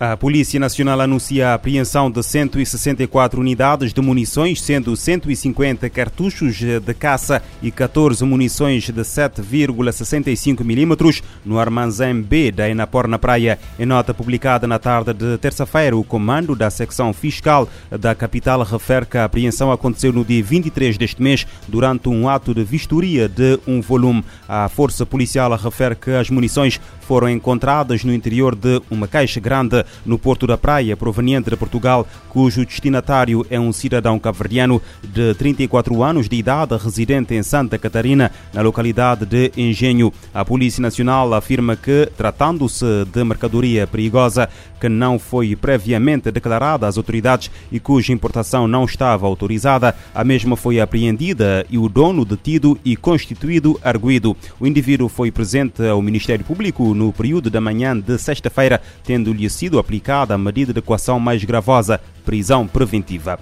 A Polícia Nacional anuncia a apreensão de 164 unidades de munições, sendo 150 cartuchos de caça e 14 munições de 7,65 mm no armazém B da Enapor na Praia. Em nota publicada na tarde de terça-feira, o comando da secção fiscal da capital refere que a apreensão aconteceu no dia 23 deste mês, durante um ato de vistoria de um volume. A força policial refere que as munições foram encontradas no interior de uma caixa grande no Porto da Praia, proveniente de Portugal, cujo destinatário é um cidadão cabo-verdiano de 34 anos de idade, residente em Santa Catarina, na localidade de Engenho. A Polícia Nacional afirma que, tratando-se de mercadoria perigosa que não foi previamente declarada às autoridades e cuja importação não estava autorizada, a mesma foi apreendida e o dono detido e constituído arguído. O indivíduo foi presente ao Ministério Público no período da manhã de sexta-feira, tendo-lhe sido aplicada a medida de equação mais gravosa, prisão preventiva.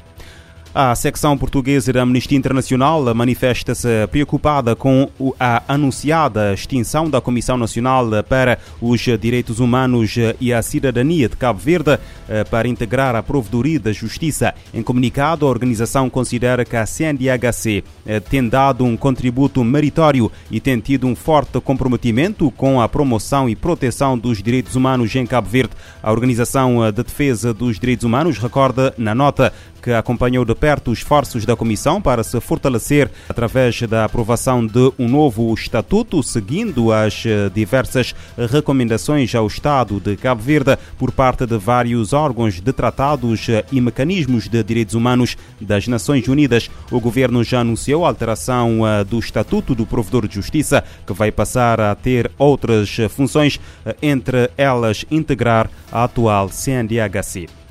A secção portuguesa da Amnistia Internacional manifesta-se preocupada com a anunciada extinção da Comissão Nacional para os Direitos Humanos e a Cidadania de Cabo Verde eh, para integrar a Provedoria da Justiça. Em comunicado, a organização considera que a CNDHC eh, tem dado um contributo meritório e tem tido um forte comprometimento com a promoção e proteção dos direitos humanos em Cabo Verde. A Organização de Defesa dos Direitos Humanos recorda na nota que acompanhou de perto os esforços da Comissão para se fortalecer através da aprovação de um novo estatuto, seguindo as eh, diversas recomendações ao Estado de Cabo Verde por parte de vários órgãos de tratados eh, e mecanismos de direitos humanos das Nações Unidas. O governo já anunciou a alteração eh, do Estatuto do Provedor de Justiça, que vai passar a ter outras funções, entre elas integrar a atual CNDHC.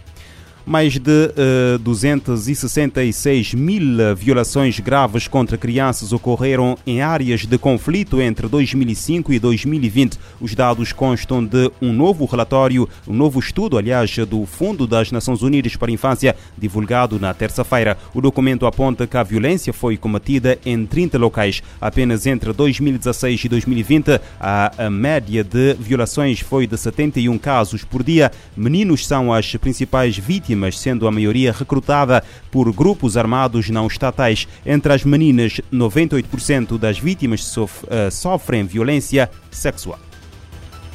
Mais de uh, 266 mil violações graves contra crianças ocorreram em áreas de conflito entre 2005 e 2020. Os dados constam de um novo relatório, um novo estudo, aliás, do Fundo das Nações Unidas para a Infância, divulgado na terça-feira. O documento aponta que a violência foi cometida em 30 locais. Apenas entre 2016 e 2020, a, a média de violações foi de 71 casos por dia. Meninos são as principais vítimas vítimas, sendo a maioria recrutada por grupos armados não estatais. Entre as meninas, 98% das vítimas uh, sofrem violência sexual.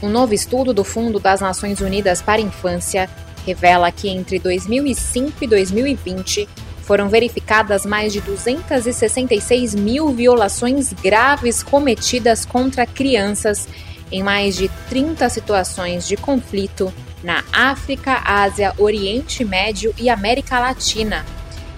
Um novo estudo do Fundo das Nações Unidas para a Infância revela que entre 2005 e 2020 foram verificadas mais de 266 mil violações graves cometidas contra crianças em mais de 30 situações de conflito na África, Ásia, Oriente Médio e América Latina.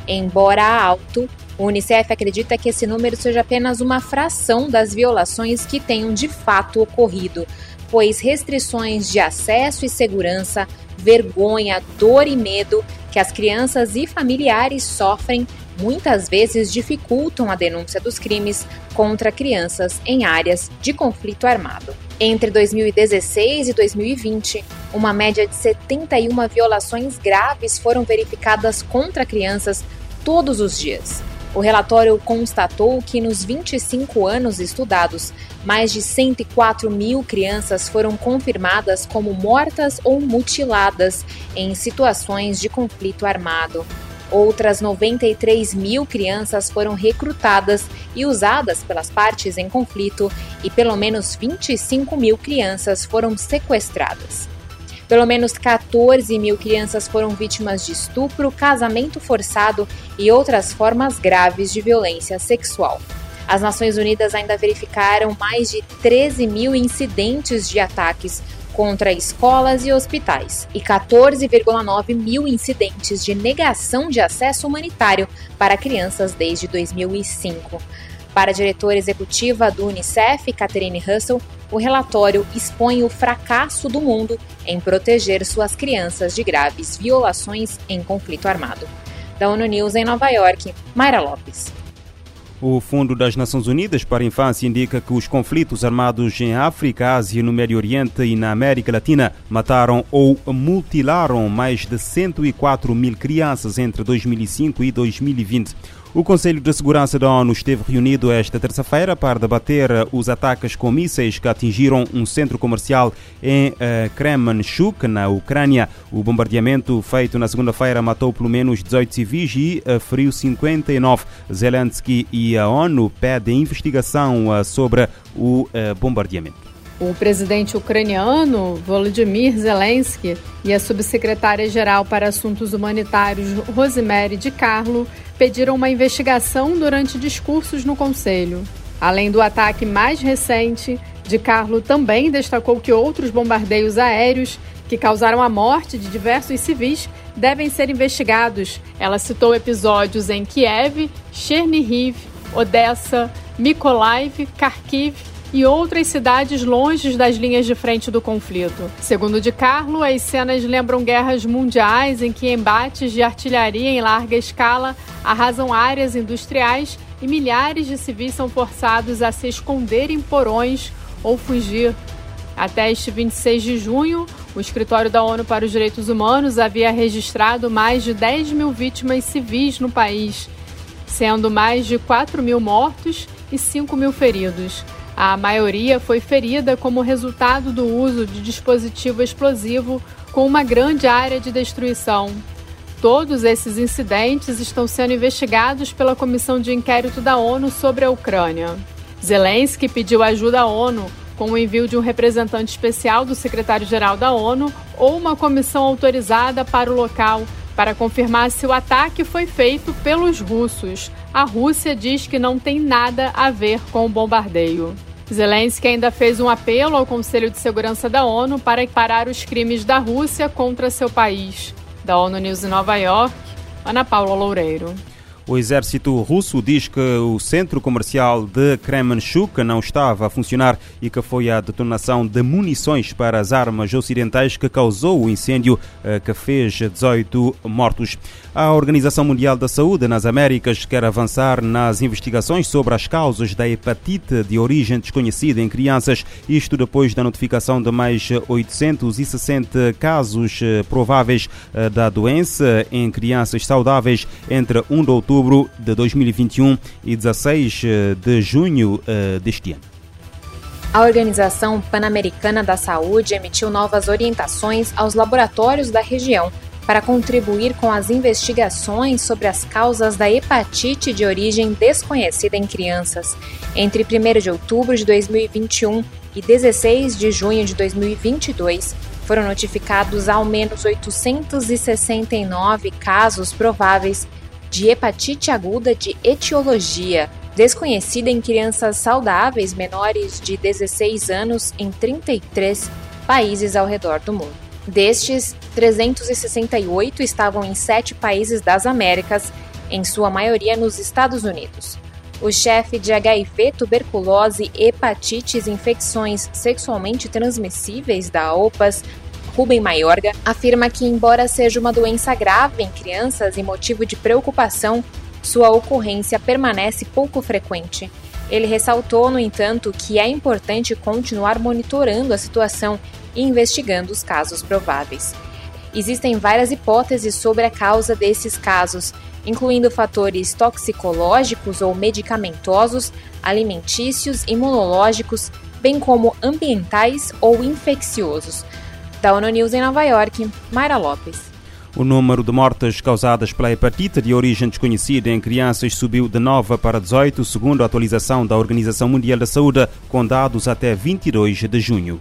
Embora alto, o Unicef acredita que esse número seja apenas uma fração das violações que tenham de fato ocorrido, pois restrições de acesso e segurança, vergonha, dor e medo que as crianças e familiares sofrem muitas vezes dificultam a denúncia dos crimes contra crianças em áreas de conflito armado. Entre 2016 e 2020, uma média de 71 violações graves foram verificadas contra crianças todos os dias. O relatório constatou que nos 25 anos estudados, mais de 104 mil crianças foram confirmadas como mortas ou mutiladas em situações de conflito armado. Outras 93 mil crianças foram recrutadas e usadas pelas partes em conflito, e pelo menos 25 mil crianças foram sequestradas. Pelo menos 14 mil crianças foram vítimas de estupro, casamento forçado e outras formas graves de violência sexual. As Nações Unidas ainda verificaram mais de 13 mil incidentes de ataques contra escolas e hospitais e 14,9 mil incidentes de negação de acesso humanitário para crianças desde 2005. Para a diretora executiva do Unicef, Catherine Russell, o relatório expõe o fracasso do mundo em proteger suas crianças de graves violações em conflito armado. Da ONU News em Nova York, Mayra Lopes. O Fundo das Nações Unidas para a Infância indica que os conflitos armados em África, Ásia, no Médio Oriente e na América Latina mataram ou mutilaram mais de 104 mil crianças entre 2005 e 2020. O Conselho de Segurança da ONU esteve reunido esta terça-feira para debater os ataques com mísseis que atingiram um centro comercial em uh, Kremenchuk, na Ucrânia. O bombardeamento feito na segunda-feira matou pelo menos 18 civis e uh, feriu 59. Zelensky e a ONU pedem investigação sobre o bombardeamento. O presidente ucraniano Volodymyr Zelensky e a subsecretária-geral para Assuntos Humanitários Rosemary de Carlo pediram uma investigação durante discursos no Conselho. Além do ataque mais recente, de Carlo também destacou que outros bombardeios aéreos que causaram a morte de diversos civis devem ser investigados. Ela citou episódios em Kiev, Chernihiv, Odessa, Mykolaiv, Kharkiv e outras cidades longe das linhas de frente do conflito. Segundo de Carlo, as cenas lembram guerras mundiais em que embates de artilharia em larga escala arrasam áreas industriais e milhares de civis são forçados a se esconder em porões ou fugir. Até este 26 de junho, o Escritório da ONU para os Direitos Humanos havia registrado mais de 10 mil vítimas civis no país, sendo mais de 4 mil mortos e 5 mil feridos. A maioria foi ferida como resultado do uso de dispositivo explosivo com uma grande área de destruição. Todos esses incidentes estão sendo investigados pela Comissão de Inquérito da ONU sobre a Ucrânia. Zelensky pediu ajuda à ONU com o envio de um representante especial do secretário-geral da ONU ou uma comissão autorizada para o local para confirmar se o ataque foi feito pelos russos. A Rússia diz que não tem nada a ver com o bombardeio. Zelensky ainda fez um apelo ao Conselho de Segurança da ONU para parar os crimes da Rússia contra seu país. Da ONU News em Nova York, Ana Paula Loureiro. O exército russo diz que o centro comercial de Kremenchuk não estava a funcionar e que foi a detonação de munições para as armas ocidentais que causou o incêndio eh, que fez 18 mortos. A Organização Mundial da Saúde nas Américas quer avançar nas investigações sobre as causas da hepatite de origem desconhecida em crianças, isto depois da notificação de mais 860 casos eh, prováveis eh, da doença em crianças saudáveis entre 1 de outubro outubro de 2021 e 16 eh, de junho eh, deste ano. A Organização Pan-Americana da Saúde emitiu novas orientações aos laboratórios da região para contribuir com as investigações sobre as causas da hepatite de origem desconhecida em crianças. Entre 1 de outubro de 2021 e 16 de junho de 2022, foram notificados ao menos 869 casos prováveis de hepatite aguda de etiologia, desconhecida em crianças saudáveis menores de 16 anos em 33 países ao redor do mundo. Destes, 368 estavam em sete países das Américas, em sua maioria nos Estados Unidos. O chefe de HIV, tuberculose, hepatites e infecções sexualmente transmissíveis da OPAS, Rubem Maiorga, afirma que, embora seja uma doença grave em crianças e motivo de preocupação, sua ocorrência permanece pouco frequente. Ele ressaltou, no entanto, que é importante continuar monitorando a situação e investigando os casos prováveis. Existem várias hipóteses sobre a causa desses casos, incluindo fatores toxicológicos ou medicamentosos, alimentícios, imunológicos, bem como ambientais ou infecciosos. Da ONU News em Nova York, Mayra Lopes. O número de mortes causadas pela hepatite de origem desconhecida em crianças subiu de 9 para 18, segundo a atualização da Organização Mundial da Saúde, com dados até 22 de junho.